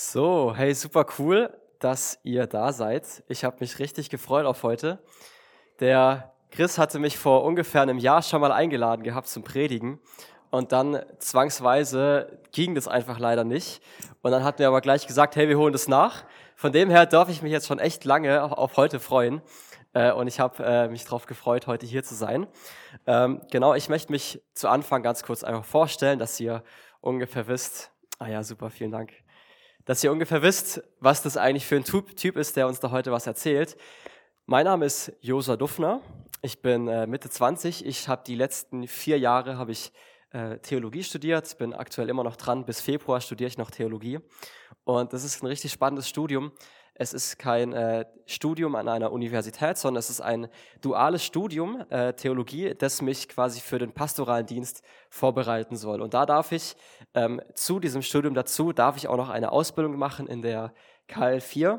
So, hey, super cool, dass ihr da seid. Ich habe mich richtig gefreut auf heute. Der Chris hatte mich vor ungefähr einem Jahr schon mal eingeladen gehabt zum Predigen und dann zwangsweise ging das einfach leider nicht. Und dann hat mir aber gleich gesagt, hey, wir holen das nach. Von dem her darf ich mich jetzt schon echt lange auf heute freuen. Äh, und ich habe äh, mich darauf gefreut, heute hier zu sein. Ähm, genau, ich möchte mich zu Anfang ganz kurz einfach vorstellen, dass ihr ungefähr wisst. Ah ja, super, vielen Dank. Dass ihr ungefähr wisst, was das eigentlich für ein Typ ist, der uns da heute was erzählt. Mein Name ist Josa Duffner. Ich bin äh, Mitte 20. Ich habe die letzten vier Jahre habe ich äh, Theologie studiert, bin aktuell immer noch dran. Bis Februar studiere ich noch Theologie. Und das ist ein richtig spannendes Studium. Es ist kein äh, Studium an einer Universität, sondern es ist ein duales Studium äh, Theologie, das mich quasi für den pastoralen Dienst vorbereiten soll. Und da darf ich ähm, zu diesem Studium dazu, darf ich auch noch eine Ausbildung machen in der KL4.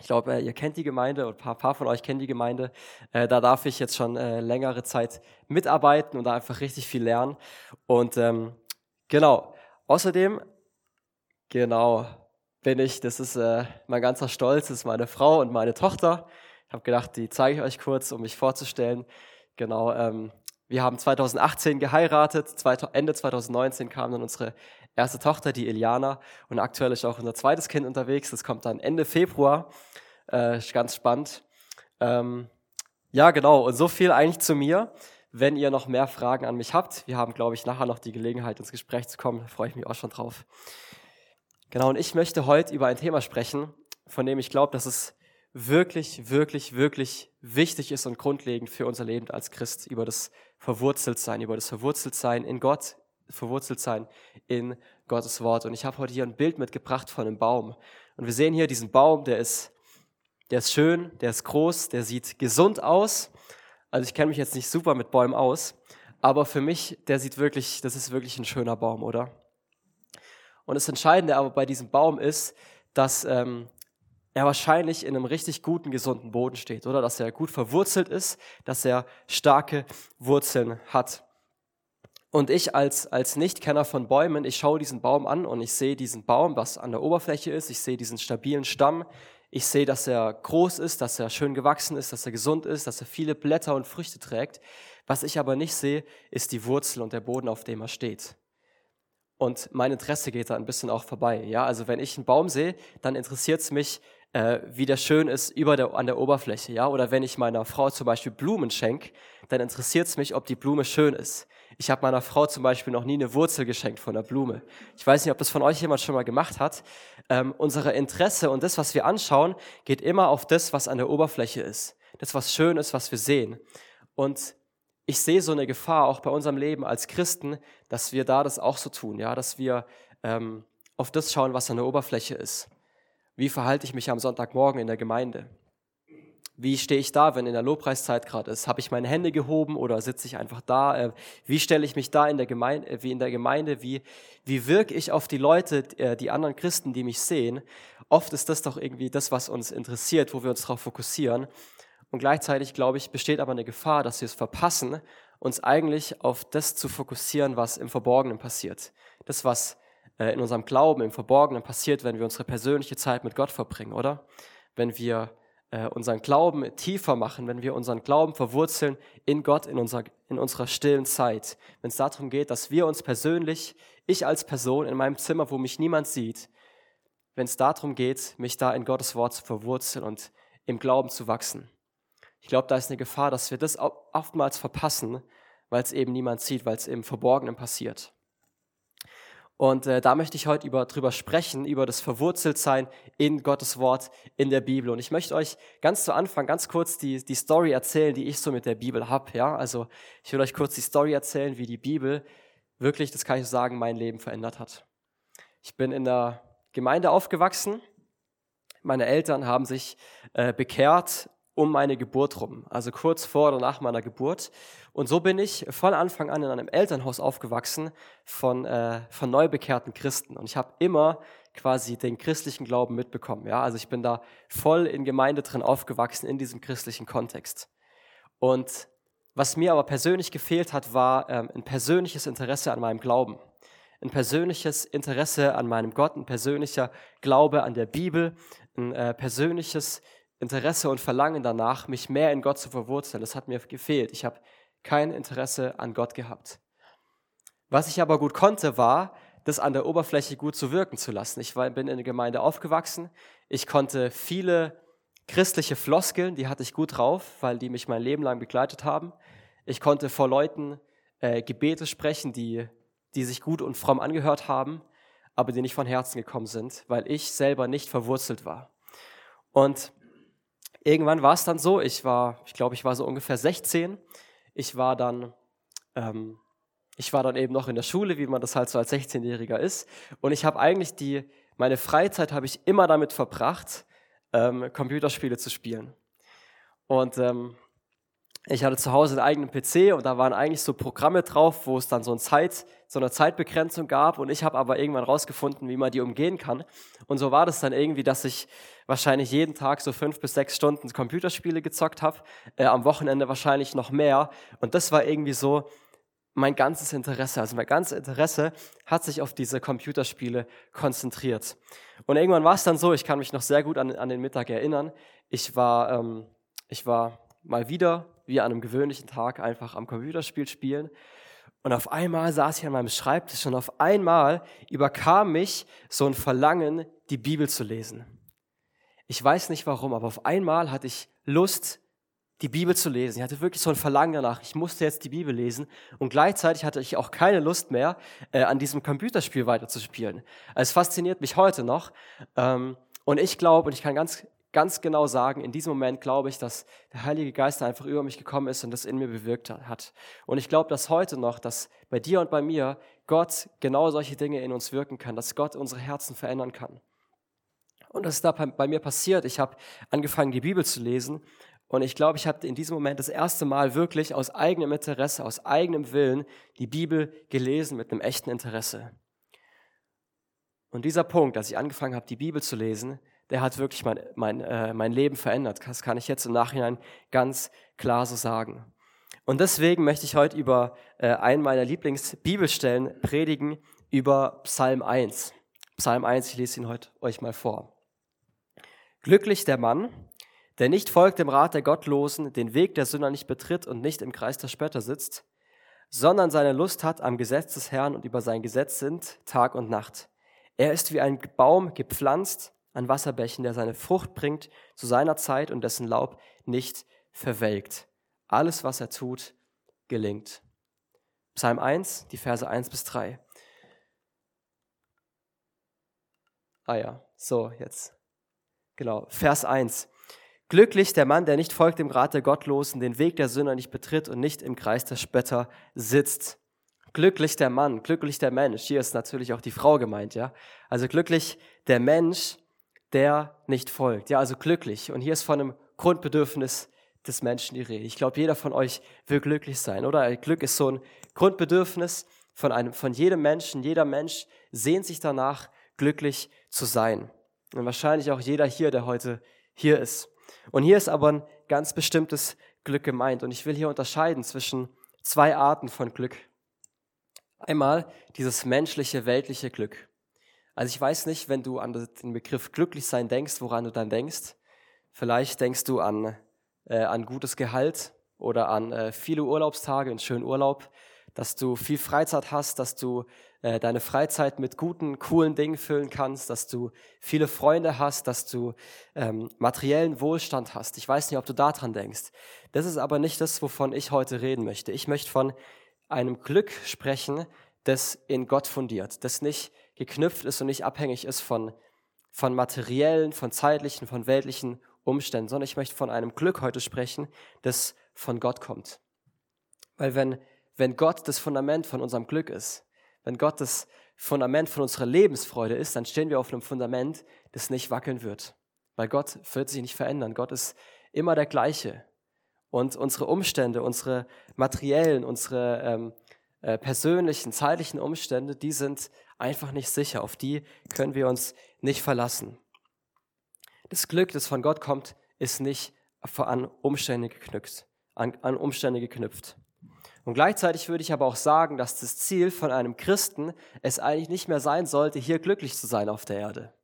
Ich glaube, ihr kennt die Gemeinde und ein paar, paar, von euch kennen die Gemeinde. Äh, da darf ich jetzt schon äh, längere Zeit mitarbeiten und da einfach richtig viel lernen. Und ähm, genau, außerdem, genau, bin ich, das ist äh, mein ganzer Stolz, das ist meine Frau und meine Tochter. Ich habe gedacht, die zeige ich euch kurz, um mich vorzustellen. Genau, ähm, wir haben 2018 geheiratet, Ende 2019 kam dann unsere erste Tochter, die Eliana, und aktuell ist auch unser zweites Kind unterwegs. Das kommt dann Ende Februar. Äh, ist ganz spannend. Ähm, ja, genau. Und so viel eigentlich zu mir. Wenn ihr noch mehr Fragen an mich habt, wir haben, glaube ich, nachher noch die Gelegenheit, ins Gespräch zu kommen. Da freue ich mich auch schon drauf. Genau, und ich möchte heute über ein Thema sprechen, von dem ich glaube, dass es wirklich, wirklich, wirklich wichtig ist und grundlegend für unser Leben als Christ, über das Verwurzeltsein, über das Verwurzeltsein in Gott, Verwurzeltsein in Gottes Wort. Und ich habe heute hier ein Bild mitgebracht von einem Baum. Und wir sehen hier diesen Baum, der ist, der ist schön, der ist groß, der sieht gesund aus. Also ich kenne mich jetzt nicht super mit Bäumen aus, aber für mich, der sieht wirklich, das ist wirklich ein schöner Baum, oder? Und das Entscheidende aber bei diesem Baum ist, dass ähm, er wahrscheinlich in einem richtig guten, gesunden Boden steht, oder? Dass er gut verwurzelt ist, dass er starke Wurzeln hat. Und ich als, als Nichtkenner von Bäumen, ich schaue diesen Baum an und ich sehe diesen Baum, was an der Oberfläche ist, ich sehe diesen stabilen Stamm, ich sehe, dass er groß ist, dass er schön gewachsen ist, dass er gesund ist, dass er viele Blätter und Früchte trägt. Was ich aber nicht sehe, ist die Wurzel und der Boden, auf dem er steht. Und mein Interesse geht da ein bisschen auch vorbei. Ja, also wenn ich einen Baum sehe, dann interessiert es mich, äh, wie der schön ist über der, an der Oberfläche. Ja, oder wenn ich meiner Frau zum Beispiel Blumen schenke, dann interessiert es mich, ob die Blume schön ist. Ich habe meiner Frau zum Beispiel noch nie eine Wurzel geschenkt von einer Blume. Ich weiß nicht, ob das von euch jemand schon mal gemacht hat. Ähm, unsere Interesse und das, was wir anschauen, geht immer auf das, was an der Oberfläche ist. Das, was schön ist, was wir sehen. Und ich sehe so eine Gefahr auch bei unserem Leben als Christen, dass wir da das auch so tun, ja, dass wir ähm, auf das schauen, was an der Oberfläche ist. Wie verhalte ich mich am Sonntagmorgen in der Gemeinde? Wie stehe ich da, wenn in der Lobpreiszeit gerade ist? Habe ich meine Hände gehoben oder sitze ich einfach da? Äh, wie stelle ich mich da in der Gemeinde? Äh, wie in der Gemeinde? Wie, wie wirke ich auf die Leute, äh, die anderen Christen, die mich sehen? Oft ist das doch irgendwie das, was uns interessiert, wo wir uns darauf fokussieren. Und gleichzeitig, glaube ich, besteht aber eine Gefahr, dass wir es verpassen, uns eigentlich auf das zu fokussieren, was im Verborgenen passiert. Das, was äh, in unserem Glauben im Verborgenen passiert, wenn wir unsere persönliche Zeit mit Gott verbringen, oder? Wenn wir äh, unseren Glauben tiefer machen, wenn wir unseren Glauben verwurzeln in Gott, in, unserer, in unserer stillen Zeit. Wenn es darum geht, dass wir uns persönlich, ich als Person in meinem Zimmer, wo mich niemand sieht, wenn es darum geht, mich da in Gottes Wort zu verwurzeln und im Glauben zu wachsen. Ich glaube, da ist eine Gefahr, dass wir das oftmals verpassen, weil es eben niemand sieht, weil es im Verborgenen passiert. Und äh, da möchte ich heute über, drüber sprechen, über das Verwurzeltsein in Gottes Wort in der Bibel. Und ich möchte euch ganz zu Anfang ganz kurz die, die Story erzählen, die ich so mit der Bibel habe. Ja? Also ich will euch kurz die Story erzählen, wie die Bibel wirklich, das kann ich sagen, mein Leben verändert hat. Ich bin in der Gemeinde aufgewachsen. Meine Eltern haben sich äh, bekehrt um meine Geburt rum, also kurz vor oder nach meiner Geburt. Und so bin ich von Anfang an in einem Elternhaus aufgewachsen von, äh, von neubekehrten Christen. Und ich habe immer quasi den christlichen Glauben mitbekommen. Ja? Also ich bin da voll in Gemeinde drin aufgewachsen, in diesem christlichen Kontext. Und was mir aber persönlich gefehlt hat, war ähm, ein persönliches Interesse an meinem Glauben. ein persönliches Interesse an meinem Gott, ein persönlicher Glaube an der Bibel, ein äh, persönliches Interesse und Verlangen danach, mich mehr in Gott zu verwurzeln. Das hat mir gefehlt. Ich habe kein Interesse an Gott gehabt. Was ich aber gut konnte, war, das an der Oberfläche gut zu wirken zu lassen. Ich war, bin in der Gemeinde aufgewachsen. Ich konnte viele christliche Floskeln, die hatte ich gut drauf, weil die mich mein Leben lang begleitet haben. Ich konnte vor Leuten äh, Gebete sprechen, die, die sich gut und fromm angehört haben, aber die nicht von Herzen gekommen sind, weil ich selber nicht verwurzelt war. Und irgendwann war es dann so, ich war, ich glaube, ich war so ungefähr 16. Ich war dann, ähm, ich war dann eben noch in der Schule, wie man das halt so als 16-Jähriger ist. Und ich habe eigentlich die, meine Freizeit habe ich immer damit verbracht, ähm, Computerspiele zu spielen. Und ähm, ich hatte zu Hause einen eigenen PC und da waren eigentlich so Programme drauf, wo es dann so, ein Zeit, so eine Zeitbegrenzung gab und ich habe aber irgendwann rausgefunden, wie man die umgehen kann. Und so war das dann irgendwie, dass ich wahrscheinlich jeden Tag so fünf bis sechs Stunden Computerspiele gezockt habe, äh, am Wochenende wahrscheinlich noch mehr. Und das war irgendwie so mein ganzes Interesse. Also mein ganzes Interesse hat sich auf diese Computerspiele konzentriert. Und irgendwann war es dann so, ich kann mich noch sehr gut an, an den Mittag erinnern. Ich war, ähm, ich war mal wieder wie an einem gewöhnlichen Tag einfach am Computerspiel spielen. Und auf einmal saß ich an meinem Schreibtisch und auf einmal überkam mich so ein Verlangen, die Bibel zu lesen. Ich weiß nicht warum, aber auf einmal hatte ich Lust, die Bibel zu lesen. Ich hatte wirklich so ein Verlangen danach. Ich musste jetzt die Bibel lesen. Und gleichzeitig hatte ich auch keine Lust mehr, äh, an diesem Computerspiel weiterzuspielen. Es fasziniert mich heute noch. Ähm, und ich glaube, und ich kann ganz ganz genau sagen, in diesem Moment glaube ich, dass der Heilige Geist einfach über mich gekommen ist und das in mir bewirkt hat. Und ich glaube, dass heute noch, dass bei dir und bei mir Gott genau solche Dinge in uns wirken kann, dass Gott unsere Herzen verändern kann. Und das ist da bei mir passiert. Ich habe angefangen, die Bibel zu lesen und ich glaube, ich habe in diesem Moment das erste Mal wirklich aus eigenem Interesse, aus eigenem Willen die Bibel gelesen mit einem echten Interesse. Und dieser Punkt, dass ich angefangen habe, die Bibel zu lesen, der hat wirklich mein, mein, äh, mein Leben verändert. Das kann ich jetzt im Nachhinein ganz klar so sagen. Und deswegen möchte ich heute über äh, einen meiner Lieblingsbibelstellen predigen, über Psalm 1. Psalm 1, ich lese ihn heute euch mal vor. Glücklich der Mann, der nicht folgt dem Rat der Gottlosen, den Weg der Sünder nicht betritt und nicht im Kreis der Spötter sitzt, sondern seine Lust hat am Gesetz des Herrn und über sein Gesetz sind Tag und Nacht. Er ist wie ein Baum gepflanzt an Wasserbächen, der seine Frucht bringt zu seiner Zeit und dessen Laub nicht verwelkt. Alles, was er tut, gelingt. Psalm 1, die Verse 1 bis 3. Ah ja, so jetzt. Genau, Vers 1. Glücklich der Mann, der nicht folgt dem Rat der Gottlosen, den Weg der Sünder nicht betritt und nicht im Kreis der Spötter sitzt. Glücklich der Mann, glücklich der Mensch. Hier ist natürlich auch die Frau gemeint, ja. Also glücklich der Mensch, der nicht folgt. Ja, also glücklich. Und hier ist von einem Grundbedürfnis des Menschen die Rede. Ich glaube, jeder von euch will glücklich sein, oder? Glück ist so ein Grundbedürfnis von einem, von jedem Menschen. Jeder Mensch sehnt sich danach, glücklich zu sein. Und wahrscheinlich auch jeder hier, der heute hier ist. Und hier ist aber ein ganz bestimmtes Glück gemeint. Und ich will hier unterscheiden zwischen zwei Arten von Glück. Einmal dieses menschliche, weltliche Glück. Also ich weiß nicht, wenn du an den Begriff glücklich sein denkst, woran du dann denkst. Vielleicht denkst du an, äh, an gutes Gehalt oder an äh, viele Urlaubstage, einen schönen Urlaub, dass du viel Freizeit hast, dass du äh, deine Freizeit mit guten, coolen Dingen füllen kannst, dass du viele Freunde hast, dass du ähm, materiellen Wohlstand hast. Ich weiß nicht, ob du daran denkst. Das ist aber nicht das, wovon ich heute reden möchte. Ich möchte von einem Glück sprechen, das in Gott fundiert, das nicht geknüpft ist und nicht abhängig ist von, von materiellen, von zeitlichen, von weltlichen Umständen, sondern ich möchte von einem Glück heute sprechen, das von Gott kommt. Weil wenn, wenn Gott das Fundament von unserem Glück ist, wenn Gott das Fundament von unserer Lebensfreude ist, dann stehen wir auf einem Fundament, das nicht wackeln wird. Weil Gott wird sich nicht verändern. Gott ist immer der gleiche. Und unsere Umstände, unsere materiellen, unsere ähm, äh, persönlichen, zeitlichen Umstände, die sind einfach nicht sicher. Auf die können wir uns nicht verlassen. Das Glück, das von Gott kommt, ist nicht an Umstände geknüpft. An, an Umstände geknüpft. Und gleichzeitig würde ich aber auch sagen, dass das Ziel von einem Christen es eigentlich nicht mehr sein sollte, hier glücklich zu sein auf der Erde.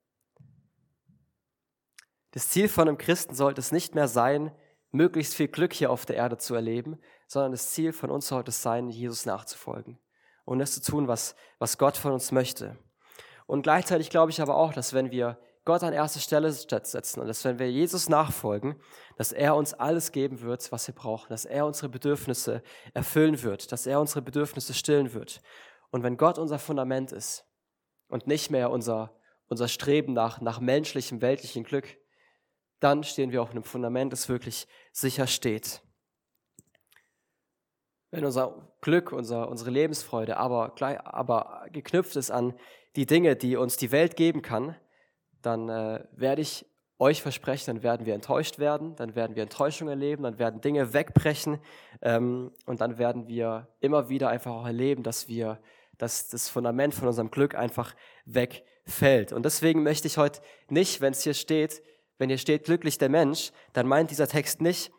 Das Ziel von einem Christen sollte es nicht mehr sein, möglichst viel Glück hier auf der Erde zu erleben, sondern das Ziel von uns sollte es sein, Jesus nachzufolgen und das zu tun, was, was Gott von uns möchte. Und gleichzeitig glaube ich aber auch, dass wenn wir Gott an erste Stelle setzen und dass wenn wir Jesus nachfolgen, dass er uns alles geben wird, was wir brauchen, dass er unsere Bedürfnisse erfüllen wird, dass er unsere Bedürfnisse stillen wird. Und wenn Gott unser Fundament ist und nicht mehr unser, unser Streben nach, nach menschlichem, weltlichem Glück, dann stehen wir auf einem Fundament, das wirklich sicher steht. Wenn unser Glück, unser, unsere Lebensfreude aber, aber geknüpft ist an die Dinge, die uns die Welt geben kann, dann äh, werde ich euch versprechen, dann werden wir enttäuscht werden, dann werden wir Enttäuschung erleben, dann werden Dinge wegbrechen ähm, und dann werden wir immer wieder einfach auch erleben, dass wir, dass das Fundament von unserem Glück einfach wegfällt. Und deswegen möchte ich heute nicht, wenn es hier steht, wenn hier steht glücklich der Mensch, dann meint dieser Text nicht,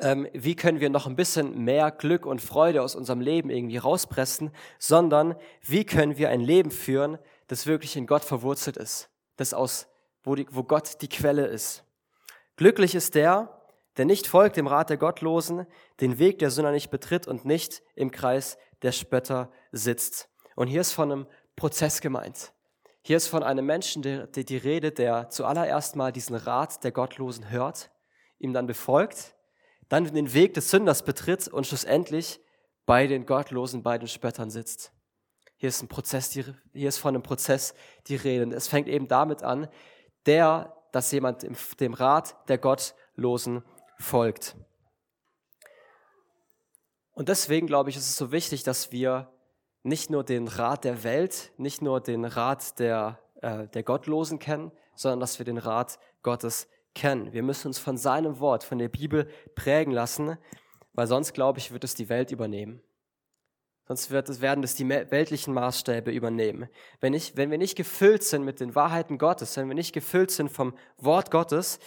ähm, wie können wir noch ein bisschen mehr Glück und Freude aus unserem Leben irgendwie rauspressen, sondern wie können wir ein Leben führen, das wirklich in Gott verwurzelt ist, das aus, wo, die, wo Gott die Quelle ist. Glücklich ist der, der nicht folgt dem Rat der Gottlosen, den Weg der Sünder nicht betritt und nicht im Kreis der Spötter sitzt. Und hier ist von einem Prozess gemeint. Hier ist von einem Menschen die, die Rede, der zuallererst mal diesen Rat der Gottlosen hört, ihm dann befolgt, dann den Weg des Sünders betritt und schlussendlich bei den Gottlosen, bei den Spöttern sitzt. Hier ist ein Prozess, die, hier ist von einem Prozess die Rede. Es fängt eben damit an, der, dass jemand dem Rat der Gottlosen folgt. Und deswegen glaube ich, ist es so wichtig, dass wir nicht nur den Rat der Welt, nicht nur den Rat der, äh, der Gottlosen kennen, sondern dass wir den Rat Gottes kennen. Wir müssen uns von seinem Wort, von der Bibel prägen lassen, weil sonst, glaube ich, wird es die Welt übernehmen. Sonst wird es, werden es die weltlichen Maßstäbe übernehmen. Wenn, ich, wenn wir nicht gefüllt sind mit den Wahrheiten Gottes, wenn wir nicht gefüllt sind vom Wort Gottes,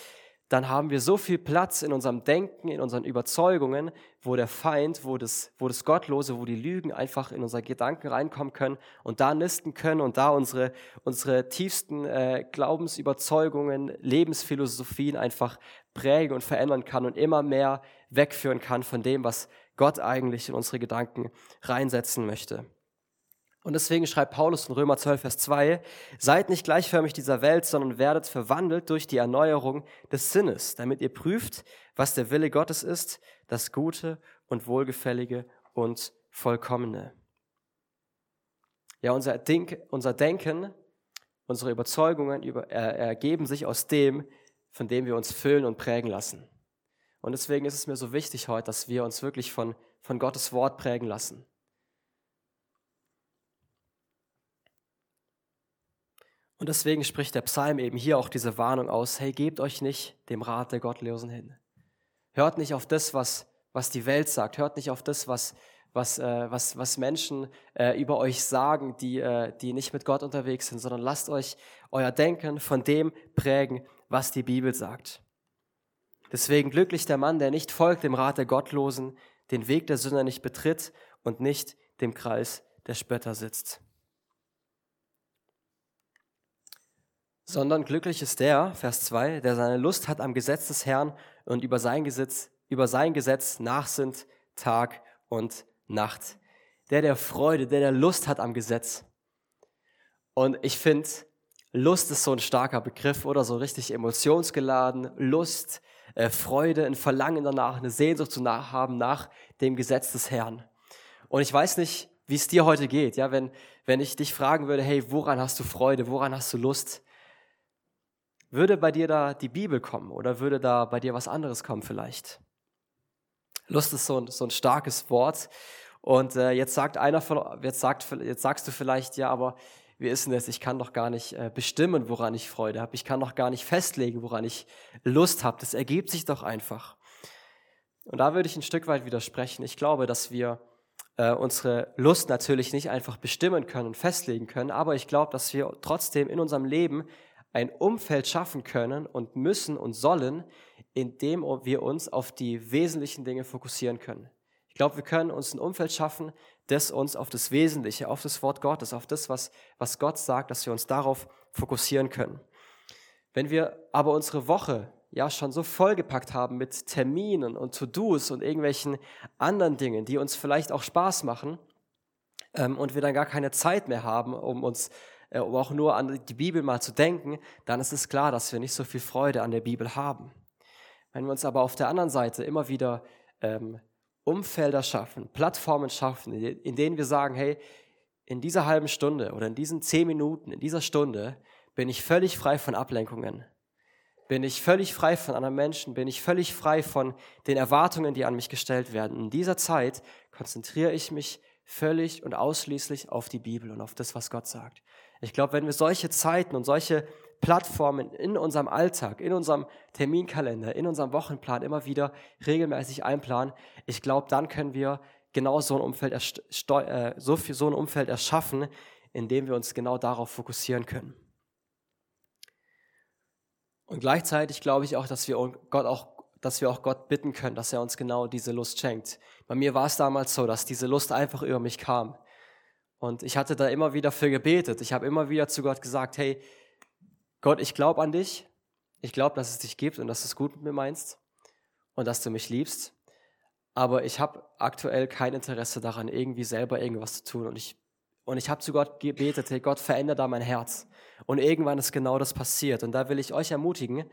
dann haben wir so viel Platz in unserem Denken, in unseren Überzeugungen, wo der Feind, wo das, wo das Gottlose, wo die Lügen einfach in unsere Gedanken reinkommen können und da nisten können und da unsere, unsere tiefsten äh, Glaubensüberzeugungen, Lebensphilosophien einfach prägen und verändern kann und immer mehr wegführen kann von dem, was Gott eigentlich in unsere Gedanken reinsetzen möchte. Und deswegen schreibt Paulus in Römer 12, Vers 2, seid nicht gleichförmig dieser Welt, sondern werdet verwandelt durch die Erneuerung des Sinnes, damit ihr prüft, was der Wille Gottes ist, das Gute und Wohlgefällige und Vollkommene. Ja, unser, Denk, unser Denken, unsere Überzeugungen über, äh, ergeben sich aus dem, von dem wir uns füllen und prägen lassen. Und deswegen ist es mir so wichtig heute, dass wir uns wirklich von, von Gottes Wort prägen lassen. Und deswegen spricht der Psalm eben hier auch diese Warnung aus, hey, gebt euch nicht dem Rat der Gottlosen hin. Hört nicht auf das, was, was die Welt sagt, hört nicht auf das, was, was, äh, was, was Menschen äh, über euch sagen, die, äh, die nicht mit Gott unterwegs sind, sondern lasst euch euer Denken von dem prägen, was die Bibel sagt. Deswegen glücklich der Mann, der nicht folgt dem Rat der Gottlosen, den Weg der Sünder nicht betritt und nicht dem Kreis der Spötter sitzt. Sondern glücklich ist der, Vers 2, der seine Lust hat am Gesetz des Herrn und über sein Gesetz, über sein Gesetz nachsinnt Tag und Nacht. Der, der Freude, der, der Lust hat am Gesetz. Und ich finde, Lust ist so ein starker Begriff oder so richtig emotionsgeladen. Lust, äh, Freude, ein Verlangen danach, eine Sehnsucht zu haben nach dem Gesetz des Herrn. Und ich weiß nicht, wie es dir heute geht, ja, wenn, wenn ich dich fragen würde, hey, woran hast du Freude, woran hast du Lust? Würde bei dir da die Bibel kommen oder würde da bei dir was anderes kommen vielleicht? Lust ist so ein, so ein starkes Wort. Und äh, jetzt sagt einer von, jetzt, sagt, jetzt sagst du vielleicht, ja, aber wie ist denn das? Ich kann doch gar nicht äh, bestimmen, woran ich Freude habe. Ich kann doch gar nicht festlegen, woran ich Lust habe. Das ergibt sich doch einfach. Und da würde ich ein Stück weit widersprechen. Ich glaube, dass wir äh, unsere Lust natürlich nicht einfach bestimmen können und festlegen können, aber ich glaube, dass wir trotzdem in unserem Leben ein Umfeld schaffen können und müssen und sollen, in dem wir uns auf die wesentlichen Dinge fokussieren können. Ich glaube, wir können uns ein Umfeld schaffen, das uns auf das Wesentliche, auf das Wort Gottes, auf das, was, was Gott sagt, dass wir uns darauf fokussieren können. Wenn wir aber unsere Woche ja schon so vollgepackt haben mit Terminen und To-Dos und irgendwelchen anderen Dingen, die uns vielleicht auch Spaß machen, ähm, und wir dann gar keine Zeit mehr haben, um uns um auch nur an die Bibel mal zu denken, dann ist es klar, dass wir nicht so viel Freude an der Bibel haben. Wenn wir uns aber auf der anderen Seite immer wieder ähm, Umfelder schaffen, Plattformen schaffen, in denen wir sagen, hey, in dieser halben Stunde oder in diesen zehn Minuten, in dieser Stunde bin ich völlig frei von Ablenkungen. Bin ich völlig frei von anderen Menschen, bin ich völlig frei von den Erwartungen, die an mich gestellt werden. In dieser Zeit konzentriere ich mich völlig und ausschließlich auf die Bibel und auf das, was Gott sagt. Ich glaube, wenn wir solche Zeiten und solche Plattformen in unserem Alltag, in unserem Terminkalender, in unserem Wochenplan immer wieder regelmäßig einplanen, ich glaube, dann können wir genau so ein Umfeld, äh, so, viel, so ein Umfeld erschaffen, in dem wir uns genau darauf fokussieren können. Und gleichzeitig glaube ich auch, dass wir Gott auch, dass wir auch Gott bitten können, dass er uns genau diese Lust schenkt. Bei mir war es damals so, dass diese Lust einfach über mich kam. Und ich hatte da immer wieder für gebetet. Ich habe immer wieder zu Gott gesagt, hey, Gott, ich glaube an dich. Ich glaube, dass es dich gibt und dass du es gut mit mir meinst und dass du mich liebst. Aber ich habe aktuell kein Interesse daran, irgendwie selber irgendwas zu tun. Und ich, und ich habe zu Gott gebetet, hey Gott, verändere da mein Herz. Und irgendwann ist genau das passiert. Und da will ich euch ermutigen,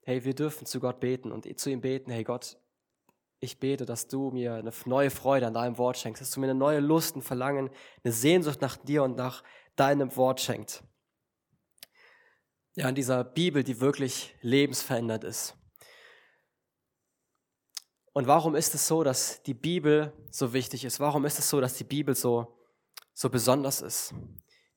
hey, wir dürfen zu Gott beten und zu ihm beten, hey Gott, ich bete, dass du mir eine neue Freude an deinem Wort schenkst, dass du mir eine neue Lust, ein Verlangen, eine Sehnsucht nach dir und nach deinem Wort schenkst. Ja, in dieser Bibel, die wirklich lebensverändert ist. Und warum ist es so, dass die Bibel so wichtig ist? Warum ist es so, dass die Bibel so, so besonders ist?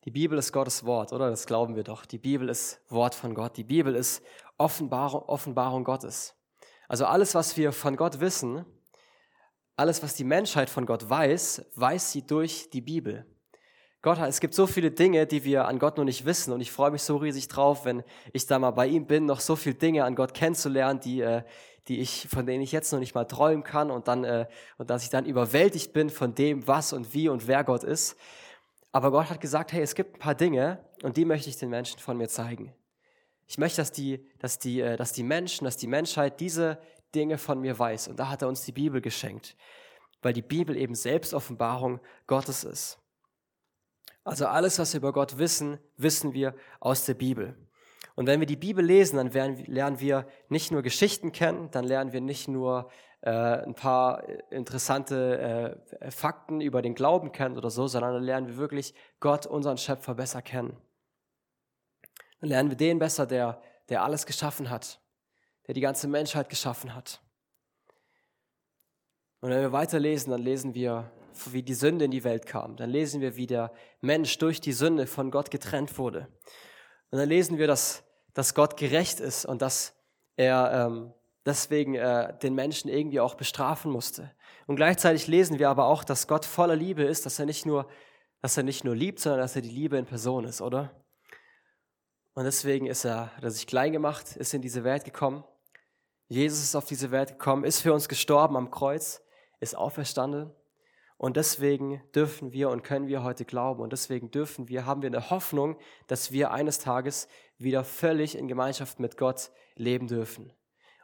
Die Bibel ist Gottes Wort, oder? Das glauben wir doch. Die Bibel ist Wort von Gott. Die Bibel ist Offenbarung, Offenbarung Gottes. Also alles, was wir von Gott wissen, alles, was die Menschheit von Gott weiß, weiß sie durch die Bibel. Gott, es gibt so viele Dinge, die wir an Gott noch nicht wissen und ich freue mich so riesig drauf, wenn ich da mal bei ihm bin, noch so viele Dinge an Gott kennenzulernen, die, äh, die ich, von denen ich jetzt noch nicht mal träumen kann und dann, äh, und dass ich dann überwältigt bin von dem, was und wie und wer Gott ist. Aber Gott hat gesagt, hey, es gibt ein paar Dinge und die möchte ich den Menschen von mir zeigen. Ich möchte, dass die, dass die, äh, dass die Menschen, dass die Menschheit diese Dinge von mir weiß. Und da hat er uns die Bibel geschenkt, weil die Bibel eben Selbstoffenbarung Gottes ist. Also alles, was wir über Gott wissen, wissen wir aus der Bibel. Und wenn wir die Bibel lesen, dann lernen wir nicht nur Geschichten kennen, dann lernen wir nicht nur äh, ein paar interessante äh, Fakten über den Glauben kennen oder so, sondern dann lernen wir wirklich Gott, unseren Schöpfer, besser kennen. Dann lernen wir den besser, der, der alles geschaffen hat, der die ganze Menschheit geschaffen hat. Und wenn wir weiterlesen, dann lesen wir, wie die Sünde in die Welt kam. Dann lesen wir, wie der Mensch durch die Sünde von Gott getrennt wurde. Und dann lesen wir, dass, dass Gott gerecht ist und dass er ähm, deswegen äh, den Menschen irgendwie auch bestrafen musste. Und gleichzeitig lesen wir aber auch, dass Gott voller Liebe ist, dass er nicht nur, dass er nicht nur liebt, sondern dass er die Liebe in Person ist, oder? Und deswegen ist er, hat er sich klein gemacht, ist in diese Welt gekommen. Jesus ist auf diese Welt gekommen, ist für uns gestorben am Kreuz, ist auferstanden. Und deswegen dürfen wir und können wir heute glauben. Und deswegen dürfen wir, haben wir eine Hoffnung, dass wir eines Tages wieder völlig in Gemeinschaft mit Gott leben dürfen.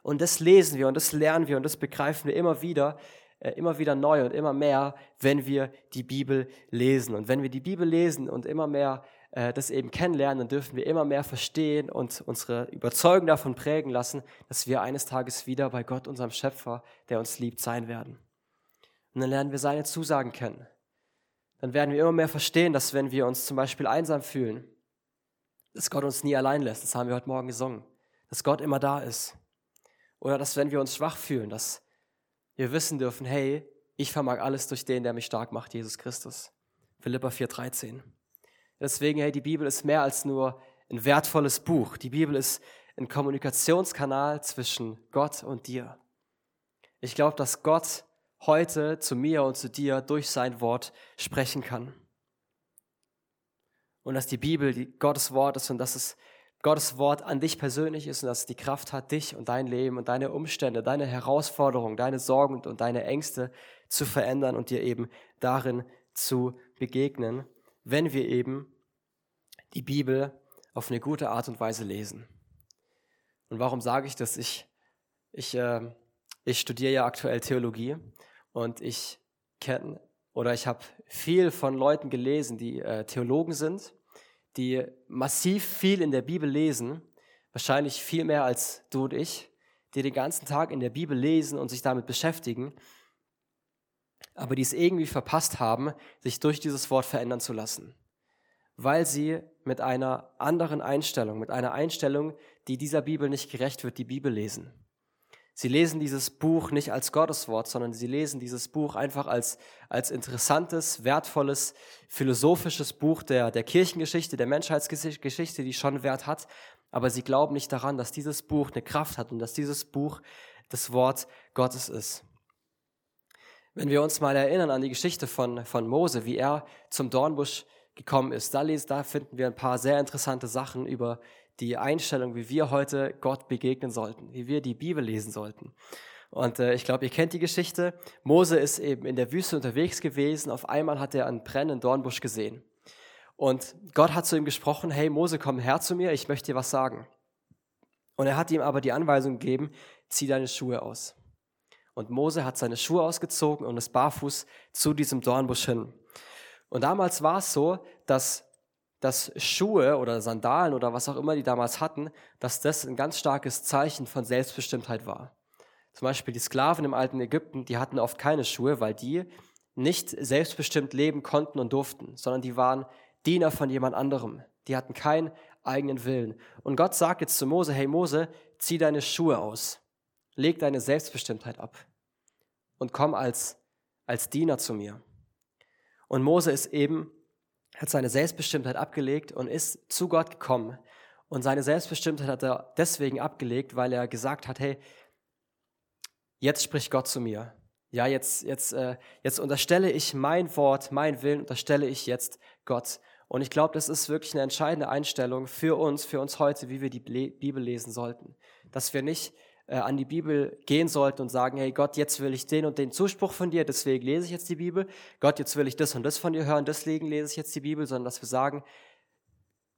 Und das lesen wir und das lernen wir und das begreifen wir immer wieder, äh, immer wieder neu und immer mehr, wenn wir die Bibel lesen. Und wenn wir die Bibel lesen und immer mehr äh, das eben kennenlernen, dann dürfen wir immer mehr verstehen und unsere Überzeugung davon prägen lassen, dass wir eines Tages wieder bei Gott, unserem Schöpfer, der uns liebt, sein werden. Und dann lernen wir seine Zusagen kennen. Dann werden wir immer mehr verstehen, dass wenn wir uns zum Beispiel einsam fühlen, dass Gott uns nie allein lässt. Das haben wir heute Morgen gesungen. Dass Gott immer da ist. Oder dass wenn wir uns schwach fühlen, dass wir wissen dürfen, hey, ich vermag alles durch den, der mich stark macht, Jesus Christus. Philippa 4,13. Deswegen, hey, die Bibel ist mehr als nur ein wertvolles Buch. Die Bibel ist ein Kommunikationskanal zwischen Gott und dir. Ich glaube, dass Gott heute zu mir und zu dir durch sein Wort sprechen kann. Und dass die Bibel die Gottes Wort ist und dass es Gottes Wort an dich persönlich ist und dass es die Kraft hat, dich und dein Leben und deine Umstände, deine Herausforderungen, deine Sorgen und deine Ängste zu verändern und dir eben darin zu begegnen, wenn wir eben die Bibel auf eine gute Art und Weise lesen. Und warum sage ich das? Ich, ich, äh, ich studiere ja aktuell Theologie und ich kenne oder ich habe viel von Leuten gelesen, die äh, Theologen sind die massiv viel in der Bibel lesen, wahrscheinlich viel mehr als du und ich, die den ganzen Tag in der Bibel lesen und sich damit beschäftigen, aber die es irgendwie verpasst haben, sich durch dieses Wort verändern zu lassen, weil sie mit einer anderen Einstellung, mit einer Einstellung, die dieser Bibel nicht gerecht wird, die Bibel lesen. Sie lesen dieses Buch nicht als Gotteswort, sondern sie lesen dieses Buch einfach als, als interessantes, wertvolles, philosophisches Buch der, der Kirchengeschichte, der Menschheitsgeschichte, die schon Wert hat. Aber sie glauben nicht daran, dass dieses Buch eine Kraft hat und dass dieses Buch das Wort Gottes ist. Wenn wir uns mal erinnern an die Geschichte von, von Mose, wie er zum Dornbusch gekommen ist, da, lesen, da finden wir ein paar sehr interessante Sachen über die Einstellung, wie wir heute Gott begegnen sollten, wie wir die Bibel lesen sollten. Und äh, ich glaube, ihr kennt die Geschichte. Mose ist eben in der Wüste unterwegs gewesen. Auf einmal hat er einen brennenden Dornbusch gesehen. Und Gott hat zu ihm gesprochen, hey Mose, komm her zu mir, ich möchte dir was sagen. Und er hat ihm aber die Anweisung gegeben, zieh deine Schuhe aus. Und Mose hat seine Schuhe ausgezogen und ist barfuß zu diesem Dornbusch hin. Und damals war es so, dass dass Schuhe oder Sandalen oder was auch immer die damals hatten, dass das ein ganz starkes Zeichen von Selbstbestimmtheit war. Zum Beispiel die Sklaven im alten Ägypten, die hatten oft keine Schuhe, weil die nicht selbstbestimmt leben konnten und durften, sondern die waren Diener von jemand anderem. Die hatten keinen eigenen Willen. Und Gott sagt jetzt zu Mose, hey Mose, zieh deine Schuhe aus, leg deine Selbstbestimmtheit ab und komm als, als Diener zu mir. Und Mose ist eben hat seine Selbstbestimmtheit abgelegt und ist zu Gott gekommen. Und seine Selbstbestimmtheit hat er deswegen abgelegt, weil er gesagt hat, hey, jetzt spricht Gott zu mir. Ja, jetzt, jetzt, äh, jetzt unterstelle ich mein Wort, mein Willen, unterstelle ich jetzt Gott. Und ich glaube, das ist wirklich eine entscheidende Einstellung für uns, für uns heute, wie wir die Bibel lesen sollten. Dass wir nicht äh, an die Bibel gehen sollten und sagen, hey Gott, jetzt will ich den und den Zuspruch von dir, deswegen lese ich jetzt die Bibel. Gott, jetzt will ich das und das von dir hören, deswegen lese ich jetzt die Bibel, sondern dass wir sagen,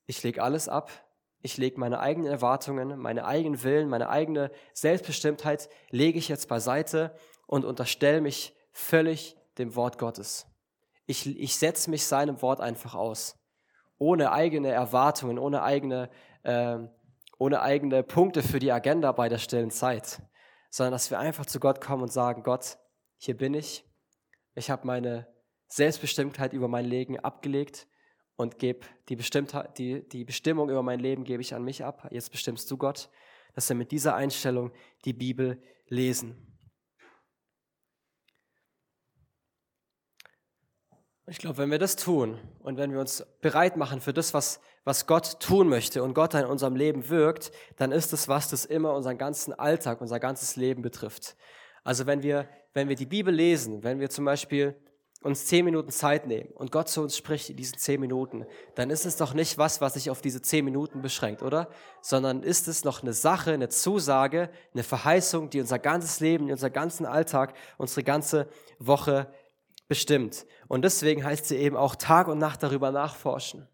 ich lege alles ab, ich lege meine eigenen Erwartungen, meine eigenen Willen, meine eigene Selbstbestimmtheit, lege ich jetzt beiseite und unterstelle mich völlig dem Wort Gottes. Ich, ich setze mich seinem Wort einfach aus, ohne eigene Erwartungen, ohne eigene äh, ohne eigene Punkte für die Agenda bei der stillen Zeit, sondern dass wir einfach zu Gott kommen und sagen, Gott, hier bin ich, ich habe meine Selbstbestimmtheit über mein Leben abgelegt und gebe die, die, die Bestimmung über mein Leben gebe ich an mich ab. Jetzt bestimmst du Gott, dass wir mit dieser Einstellung die Bibel lesen. Ich glaube, wenn wir das tun und wenn wir uns bereit machen für das, was, was Gott tun möchte und Gott in unserem Leben wirkt, dann ist es was, das immer unseren ganzen Alltag, unser ganzes Leben betrifft. Also wenn wir, wenn wir die Bibel lesen, wenn wir zum Beispiel uns zehn Minuten Zeit nehmen und Gott zu uns spricht in diesen zehn Minuten, dann ist es doch nicht was, was sich auf diese zehn Minuten beschränkt, oder? Sondern ist es noch eine Sache, eine Zusage, eine Verheißung, die unser ganzes Leben, unser ganzen Alltag, unsere ganze Woche bestimmt. Und deswegen heißt sie eben auch Tag und Nacht darüber nachforschen.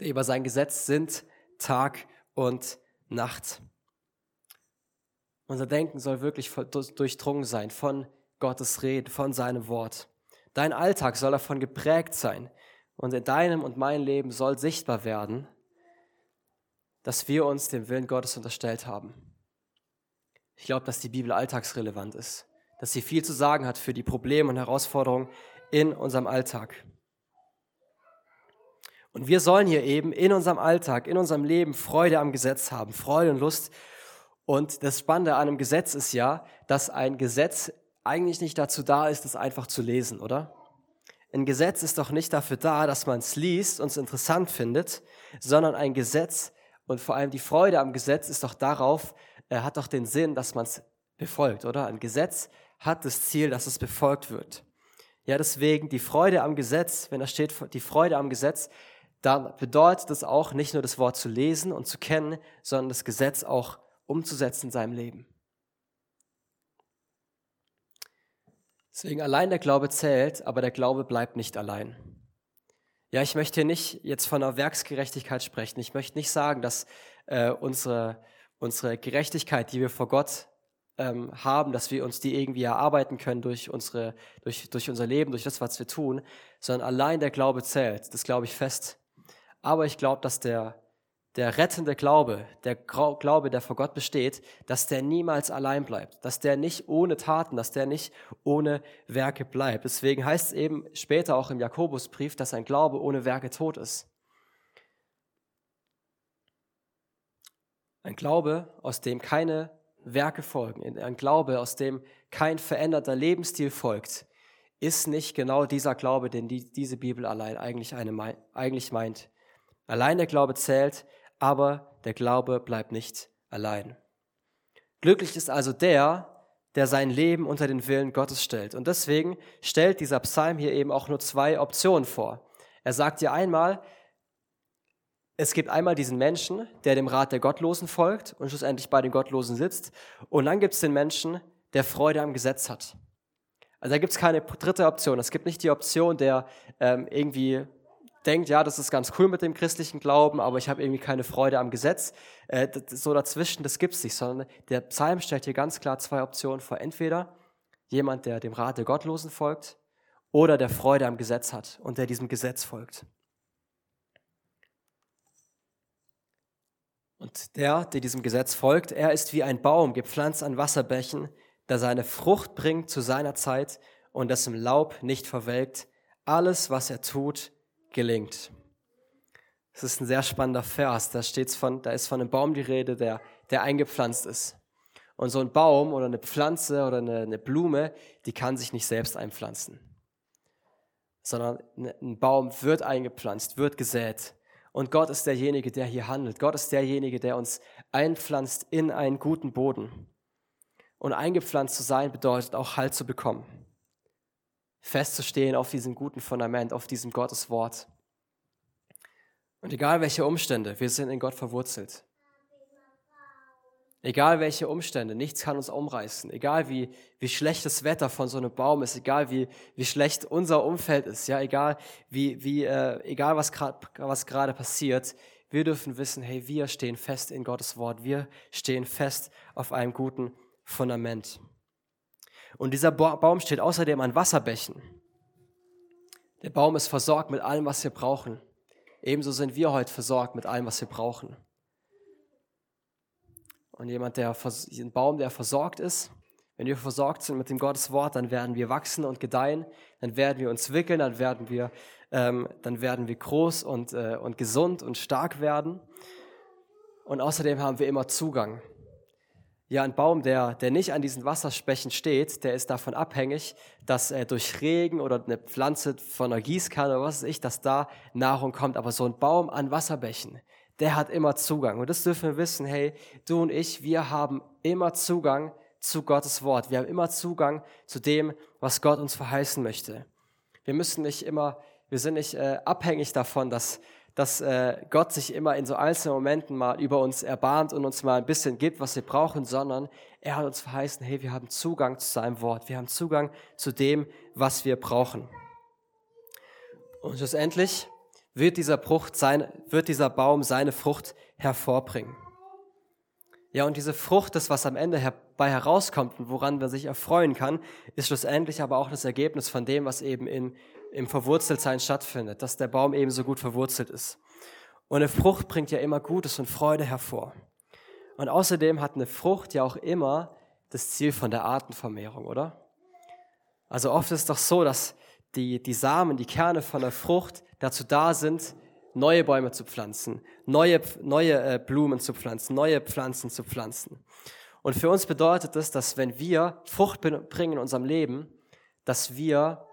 Über sein Gesetz sind Tag und Nacht. Unser Denken soll wirklich durchdrungen sein von Gottes Reden, von seinem Wort. Dein Alltag soll davon geprägt sein. Und in deinem und meinem Leben soll sichtbar werden, dass wir uns dem Willen Gottes unterstellt haben. Ich glaube, dass die Bibel alltagsrelevant ist dass sie viel zu sagen hat für die Probleme und Herausforderungen in unserem Alltag. Und wir sollen hier eben in unserem Alltag, in unserem Leben Freude am Gesetz haben, Freude und Lust. Und das Spannende an einem Gesetz ist ja, dass ein Gesetz eigentlich nicht dazu da ist, es einfach zu lesen, oder? Ein Gesetz ist doch nicht dafür da, dass man es liest und es interessant findet, sondern ein Gesetz und vor allem die Freude am Gesetz ist doch darauf, äh, hat doch den Sinn, dass man es befolgt, oder? Ein Gesetz hat das Ziel, dass es befolgt wird. Ja, deswegen die Freude am Gesetz, wenn da steht, die Freude am Gesetz, dann bedeutet es auch nicht nur das Wort zu lesen und zu kennen, sondern das Gesetz auch umzusetzen in seinem Leben. Deswegen allein der Glaube zählt, aber der Glaube bleibt nicht allein. Ja, ich möchte hier nicht jetzt von einer Werksgerechtigkeit sprechen. Ich möchte nicht sagen, dass äh, unsere, unsere Gerechtigkeit, die wir vor Gott ähm, haben, dass wir uns die irgendwie erarbeiten können durch, unsere, durch, durch unser Leben, durch das, was wir tun, sondern allein der Glaube zählt. Das glaube ich fest. Aber ich glaube, dass der, der rettende Glaube, der Glaube, der vor Gott besteht, dass der niemals allein bleibt, dass der nicht ohne Taten, dass der nicht ohne Werke bleibt. Deswegen heißt es eben später auch im Jakobusbrief, dass ein Glaube ohne Werke tot ist. Ein Glaube, aus dem keine Werke folgen, ein Glaube, aus dem kein veränderter Lebensstil folgt, ist nicht genau dieser Glaube, den die, diese Bibel allein eigentlich, eine, eigentlich meint. Allein der Glaube zählt, aber der Glaube bleibt nicht allein. Glücklich ist also der, der sein Leben unter den Willen Gottes stellt. Und deswegen stellt dieser Psalm hier eben auch nur zwei Optionen vor. Er sagt dir einmal, es gibt einmal diesen Menschen, der dem Rat der Gottlosen folgt und schlussendlich bei den Gottlosen sitzt. Und dann gibt es den Menschen, der Freude am Gesetz hat. Also da gibt es keine dritte Option. Es gibt nicht die Option, der ähm, irgendwie denkt, ja, das ist ganz cool mit dem christlichen Glauben, aber ich habe irgendwie keine Freude am Gesetz. Äh, so dazwischen, das gibt es nicht, sondern der Psalm stellt hier ganz klar zwei Optionen vor. Entweder jemand, der dem Rat der Gottlosen folgt, oder der Freude am Gesetz hat und der diesem Gesetz folgt. Und der, der diesem Gesetz folgt, er ist wie ein Baum, gepflanzt an Wasserbächen, der seine Frucht bringt zu seiner Zeit und dessen Laub nicht verwelkt. Alles, was er tut, gelingt. Das ist ein sehr spannender Vers. Da, steht's von, da ist von einem Baum die Rede, der, der eingepflanzt ist. Und so ein Baum oder eine Pflanze oder eine, eine Blume, die kann sich nicht selbst einpflanzen. Sondern ein Baum wird eingepflanzt, wird gesät. Und Gott ist derjenige, der hier handelt. Gott ist derjenige, der uns einpflanzt in einen guten Boden. Und eingepflanzt zu sein bedeutet auch Halt zu bekommen festzustehen auf diesem guten Fundament, auf diesem Gotteswort. Und egal welche Umstände, wir sind in Gott verwurzelt. Egal welche Umstände, nichts kann uns umreißen. Egal wie, wie schlecht das Wetter von so einem Baum ist, egal wie, wie schlecht unser Umfeld ist, ja, egal wie, wie, äh, egal was gerade was gerade passiert, wir dürfen wissen, hey, wir stehen fest in Gottes Wort. Wir stehen fest auf einem guten Fundament. Und dieser Baum steht außerdem an Wasserbächen. Der Baum ist versorgt mit allem, was wir brauchen. Ebenso sind wir heute versorgt mit allem, was wir brauchen. Und jemand, der ein Baum, der versorgt ist, wenn wir versorgt sind mit dem Gottes Wort, dann werden wir wachsen und gedeihen, dann werden wir uns wickeln, dann werden wir, ähm, dann werden wir groß und, äh, und gesund und stark werden. Und außerdem haben wir immer Zugang ja, ein Baum, der, der nicht an diesen Wasserspechen steht, der ist davon abhängig, dass äh, durch Regen oder eine Pflanze von einer Gießkanne oder was weiß ich, dass da Nahrung kommt. Aber so ein Baum an Wasserbächen, der hat immer Zugang. Und das dürfen wir wissen, hey, du und ich, wir haben immer Zugang zu Gottes Wort. Wir haben immer Zugang zu dem, was Gott uns verheißen möchte. Wir müssen nicht immer, wir sind nicht äh, abhängig davon, dass dass äh, Gott sich immer in so einzelnen Momenten mal über uns erbarmt und uns mal ein bisschen gibt, was wir brauchen, sondern er hat uns verheißen, hey, wir haben Zugang zu seinem Wort, wir haben Zugang zu dem, was wir brauchen. Und schlussendlich wird dieser, Frucht sein, wird dieser Baum seine Frucht hervorbringen. Ja, und diese Frucht, das, was am Ende herbei herauskommt und woran man sich erfreuen kann, ist schlussendlich aber auch das Ergebnis von dem, was eben in im Verwurzeltsein stattfindet, dass der Baum ebenso gut verwurzelt ist. Und eine Frucht bringt ja immer Gutes und Freude hervor. Und außerdem hat eine Frucht ja auch immer das Ziel von der Artenvermehrung, oder? Also oft ist es doch so, dass die, die Samen, die Kerne von der Frucht dazu da sind, neue Bäume zu pflanzen, neue, neue äh, Blumen zu pflanzen, neue Pflanzen zu pflanzen. Und für uns bedeutet das, dass wenn wir Frucht bringen in unserem Leben, dass wir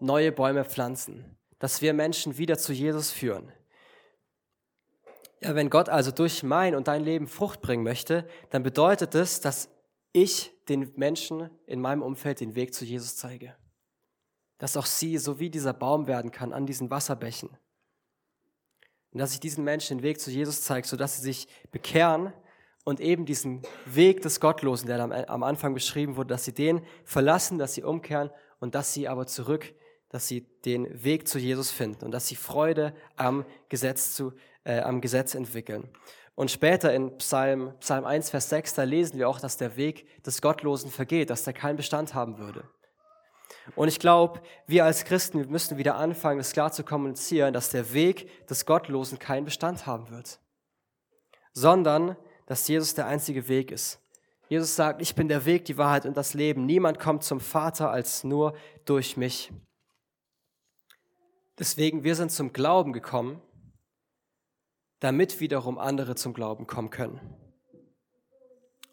neue Bäume pflanzen, dass wir Menschen wieder zu Jesus führen. Ja, wenn Gott also durch mein und dein Leben Frucht bringen möchte, dann bedeutet es, dass ich den Menschen in meinem Umfeld den Weg zu Jesus zeige. Dass auch sie so wie dieser Baum werden kann an diesen Wasserbächen. Und dass ich diesen Menschen den Weg zu Jesus zeige, sodass sie sich bekehren und eben diesen Weg des Gottlosen, der am Anfang beschrieben wurde, dass sie den verlassen, dass sie umkehren und dass sie aber zurück, dass sie den Weg zu Jesus finden und dass sie Freude am Gesetz, zu, äh, am Gesetz entwickeln. Und später in Psalm, Psalm 1, Vers 6, da lesen wir auch, dass der Weg des Gottlosen vergeht, dass der keinen Bestand haben würde. Und ich glaube, wir als Christen müssen wieder anfangen, das klar zu kommunizieren, dass der Weg des Gottlosen keinen Bestand haben wird, sondern dass Jesus der einzige Weg ist. Jesus sagt, ich bin der Weg, die Wahrheit und das Leben. Niemand kommt zum Vater als nur durch mich. Deswegen, wir sind zum Glauben gekommen, damit wiederum andere zum Glauben kommen können.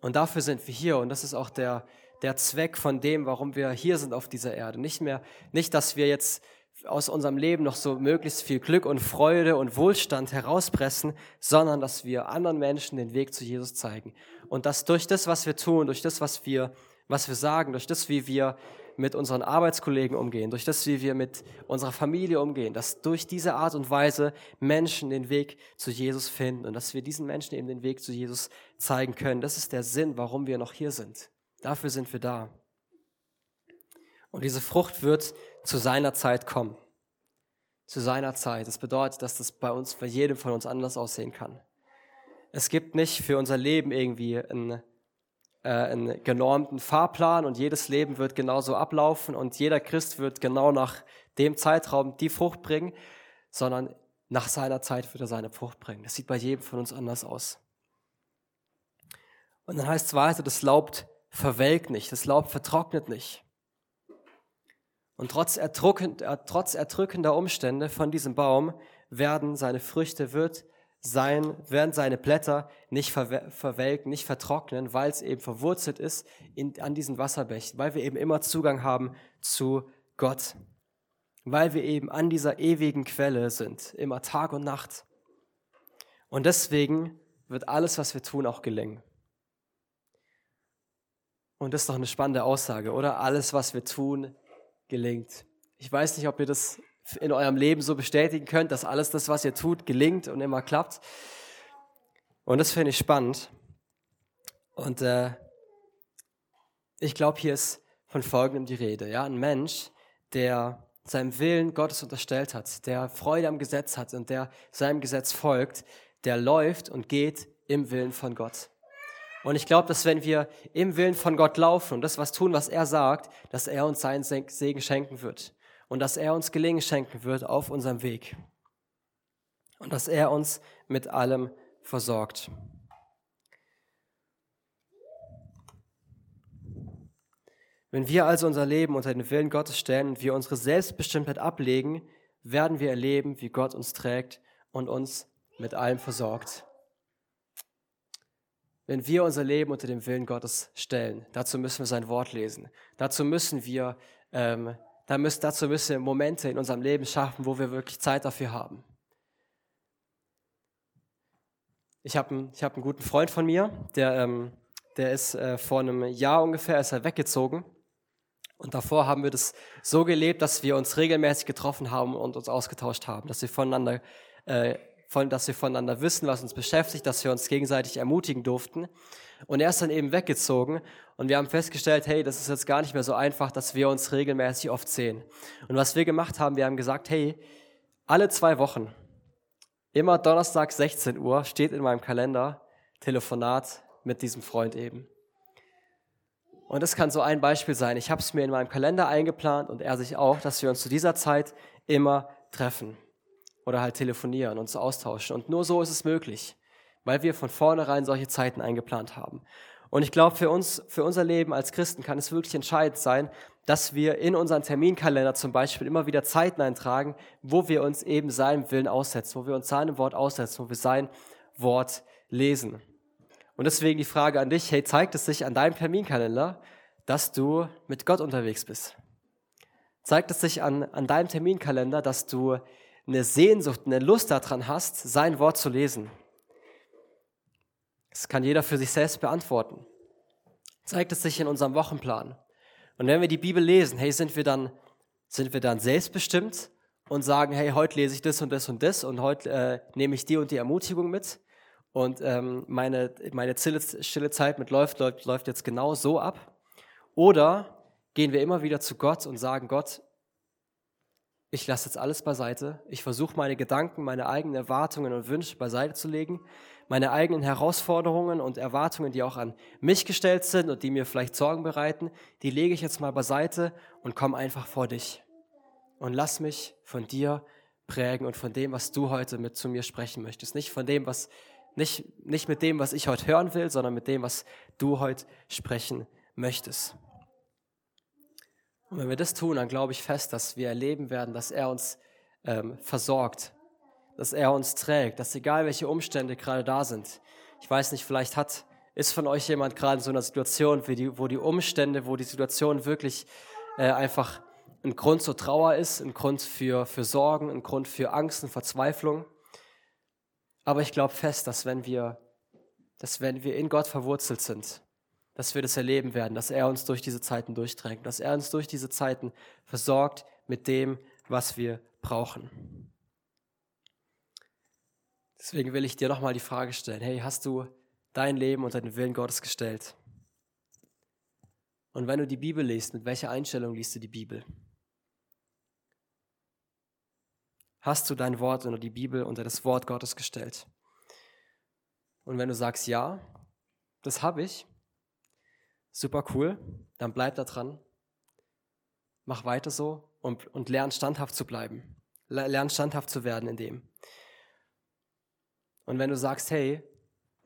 Und dafür sind wir hier und das ist auch der, der Zweck von dem, warum wir hier sind auf dieser Erde. Nicht mehr, nicht, dass wir jetzt aus unserem Leben noch so möglichst viel Glück und Freude und Wohlstand herauspressen, sondern dass wir anderen Menschen den Weg zu Jesus zeigen. Und dass durch das, was wir tun, durch das, was wir, was wir sagen, durch das, wie wir mit unseren Arbeitskollegen umgehen, durch das, wie wir mit unserer Familie umgehen, dass durch diese Art und Weise Menschen den Weg zu Jesus finden und dass wir diesen Menschen eben den Weg zu Jesus zeigen können. Das ist der Sinn, warum wir noch hier sind. Dafür sind wir da. Und diese Frucht wird zu seiner Zeit kommen. Zu seiner Zeit. Das bedeutet, dass das bei uns, bei jedem von uns anders aussehen kann. Es gibt nicht für unser Leben irgendwie einen, äh, einen genormten Fahrplan und jedes Leben wird genauso ablaufen und jeder Christ wird genau nach dem Zeitraum die Frucht bringen, sondern nach seiner Zeit wird er seine Frucht bringen. Das sieht bei jedem von uns anders aus. Und dann heißt es weiter, das Laub verwelkt nicht, das Laub vertrocknet nicht. Und trotz, erdrückend, trotz erdrückender Umstände von diesem Baum werden seine Früchte, wird sein, werden seine Blätter nicht verwelken, nicht vertrocknen, weil es eben verwurzelt ist in, an diesen Wasserbächen, weil wir eben immer Zugang haben zu Gott, weil wir eben an dieser ewigen Quelle sind, immer Tag und Nacht. Und deswegen wird alles, was wir tun, auch gelingen. Und das ist doch eine spannende Aussage, oder? Alles, was wir tun, gelingt. Ich weiß nicht, ob ihr das in eurem Leben so bestätigen könnt, dass alles das, was ihr tut, gelingt und immer klappt. Und das finde ich spannend. Und äh, ich glaube, hier ist von Folgendem die Rede. Ja? Ein Mensch, der seinem Willen Gottes unterstellt hat, der Freude am Gesetz hat und der seinem Gesetz folgt, der läuft und geht im Willen von Gott. Und ich glaube, dass wenn wir im Willen von Gott laufen und das was tun, was er sagt, dass er uns seinen Segen schenken wird. Und dass er uns Gelingen schenken wird auf unserem Weg. Und dass er uns mit allem versorgt. Wenn wir also unser Leben unter den Willen Gottes stellen und wir unsere Selbstbestimmtheit ablegen, werden wir erleben, wie Gott uns trägt und uns mit allem versorgt wenn wir unser Leben unter dem Willen Gottes stellen. Dazu müssen wir sein Wort lesen. Dazu müssen wir, ähm, dazu müssen wir Momente in unserem Leben schaffen, wo wir wirklich Zeit dafür haben. Ich habe einen, hab einen guten Freund von mir, der, ähm, der ist äh, vor einem Jahr ungefähr ist er weggezogen. Und davor haben wir das so gelebt, dass wir uns regelmäßig getroffen haben und uns ausgetauscht haben, dass wir voneinander äh, von, dass wir voneinander wissen, was uns beschäftigt, dass wir uns gegenseitig ermutigen durften. Und er ist dann eben weggezogen und wir haben festgestellt, hey, das ist jetzt gar nicht mehr so einfach, dass wir uns regelmäßig oft sehen. Und was wir gemacht haben, wir haben gesagt, hey, alle zwei Wochen, immer Donnerstag 16 Uhr, steht in meinem Kalender Telefonat mit diesem Freund eben. Und das kann so ein Beispiel sein. Ich habe es mir in meinem Kalender eingeplant und er sich auch, dass wir uns zu dieser Zeit immer treffen oder halt telefonieren, uns austauschen. Und nur so ist es möglich, weil wir von vornherein solche Zeiten eingeplant haben. Und ich glaube, für uns, für unser Leben als Christen kann es wirklich entscheidend sein, dass wir in unseren Terminkalender zum Beispiel immer wieder Zeiten eintragen, wo wir uns eben seinem Willen aussetzen, wo wir uns seinem Wort aussetzen, wo wir sein Wort lesen. Und deswegen die Frage an dich, hey, zeigt es sich an deinem Terminkalender, dass du mit Gott unterwegs bist? Zeigt es sich an, an deinem Terminkalender, dass du eine Sehnsucht, eine Lust daran hast, sein Wort zu lesen? Das kann jeder für sich selbst beantworten. Zeigt es sich in unserem Wochenplan. Und wenn wir die Bibel lesen, hey, sind wir dann, sind wir dann selbstbestimmt und sagen, hey, heute lese ich das und das und das und heute äh, nehme ich die und die Ermutigung mit und ähm, meine, meine stille Zeit mit läuft, läuft, läuft jetzt genau so ab. Oder gehen wir immer wieder zu Gott und sagen, Gott, ich lasse jetzt alles beiseite. Ich versuche meine Gedanken, meine eigenen Erwartungen und Wünsche beiseite zu legen. Meine eigenen Herausforderungen und Erwartungen, die auch an mich gestellt sind und die mir vielleicht Sorgen bereiten, die lege ich jetzt mal beiseite und komme einfach vor dich. Und lass mich von dir prägen und von dem, was du heute mit zu mir sprechen möchtest. Nicht von dem, was, nicht, nicht mit dem, was ich heute hören will, sondern mit dem, was du heute sprechen möchtest. Und wenn wir das tun, dann glaube ich fest, dass wir erleben werden, dass er uns ähm, versorgt, dass er uns trägt, dass egal welche Umstände gerade da sind, ich weiß nicht, vielleicht hat, ist von euch jemand gerade in so einer Situation, die, wo die Umstände, wo die Situation wirklich äh, einfach ein Grund zur Trauer ist, ein Grund für, für Sorgen, ein Grund für Angst und Verzweiflung. Aber ich glaube fest, dass wenn wir, dass wenn wir in Gott verwurzelt sind, dass wir das erleben werden, dass er uns durch diese Zeiten durchträgt, dass er uns durch diese Zeiten versorgt mit dem, was wir brauchen. Deswegen will ich dir nochmal die Frage stellen, hey, hast du dein Leben unter den Willen Gottes gestellt? Und wenn du die Bibel liest, mit welcher Einstellung liest du die Bibel? Hast du dein Wort unter die Bibel, unter das Wort Gottes gestellt? Und wenn du sagst ja, das habe ich, Super cool, dann bleib da dran. Mach weiter so und, und lern standhaft zu bleiben. Lern standhaft zu werden in dem. Und wenn du sagst, hey,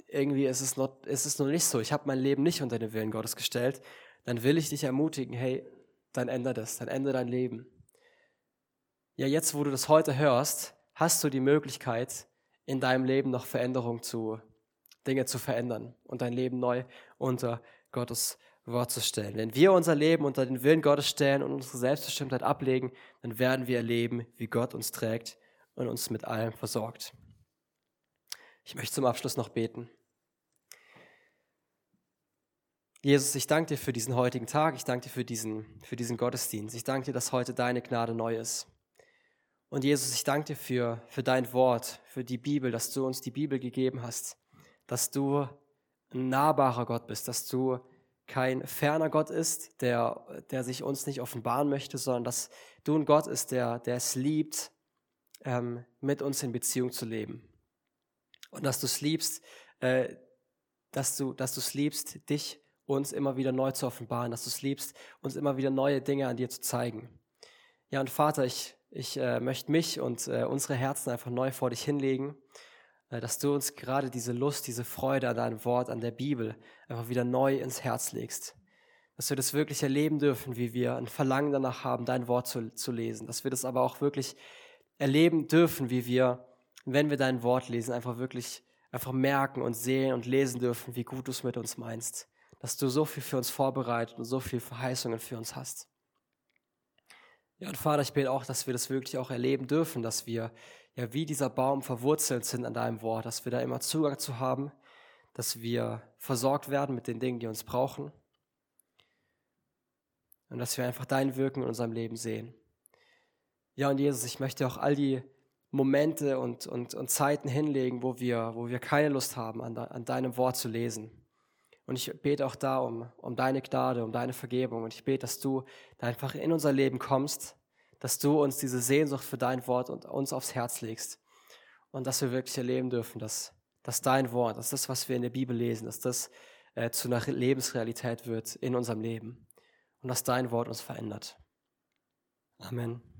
irgendwie ist es noch, ist es noch nicht so, ich habe mein Leben nicht unter den Willen Gottes gestellt, dann will ich dich ermutigen, hey, dann ändere das, dann ändere dein Leben. Ja, jetzt, wo du das heute hörst, hast du die Möglichkeit, in deinem Leben noch Veränderung zu, Dinge zu verändern und dein Leben neu unter Gottes Wort zu stellen. Wenn wir unser Leben unter den Willen Gottes stellen und unsere Selbstbestimmtheit ablegen, dann werden wir erleben, wie Gott uns trägt und uns mit allem versorgt. Ich möchte zum Abschluss noch beten. Jesus, ich danke dir für diesen heutigen Tag. Ich danke dir für diesen, für diesen Gottesdienst. Ich danke dir, dass heute deine Gnade neu ist. Und Jesus, ich danke dir für, für dein Wort, für die Bibel, dass du uns die Bibel gegeben hast, dass du ein nahbarer Gott bist, dass du kein ferner Gott ist, der, der sich uns nicht offenbaren möchte, sondern dass du ein Gott ist, der, der es liebt, ähm, mit uns in Beziehung zu leben. Und dass du es liebst, äh, dass du dass du es liebst, dich uns immer wieder neu zu offenbaren, dass du es liebst, uns immer wieder neue Dinge an dir zu zeigen. Ja, und Vater, ich, ich äh, möchte mich und äh, unsere Herzen einfach neu vor dich hinlegen dass du uns gerade diese Lust, diese Freude an deinem Wort, an der Bibel einfach wieder neu ins Herz legst. Dass wir das wirklich erleben dürfen, wie wir ein Verlangen danach haben, dein Wort zu, zu lesen. Dass wir das aber auch wirklich erleben dürfen, wie wir, wenn wir dein Wort lesen, einfach wirklich einfach merken und sehen und lesen dürfen, wie gut du es mit uns meinst. Dass du so viel für uns vorbereitet und so viel Verheißungen für uns hast. Ja, und Vater, ich bete auch, dass wir das wirklich auch erleben dürfen, dass wir ja wie dieser Baum verwurzelt sind an deinem Wort, dass wir da immer Zugang zu haben, dass wir versorgt werden mit den Dingen, die uns brauchen und dass wir einfach dein Wirken in unserem Leben sehen. Ja, und Jesus, ich möchte auch all die Momente und, und, und Zeiten hinlegen, wo wir, wo wir keine Lust haben, an, an deinem Wort zu lesen. Und ich bete auch da um, um deine Gnade, um deine Vergebung. Und ich bete, dass du da einfach in unser Leben kommst dass du uns diese Sehnsucht für dein Wort und uns aufs Herz legst und dass wir wirklich erleben dürfen, dass, dass dein Wort, dass das, was wir in der Bibel lesen, dass das äh, zu einer Lebensrealität wird in unserem Leben und dass dein Wort uns verändert. Amen.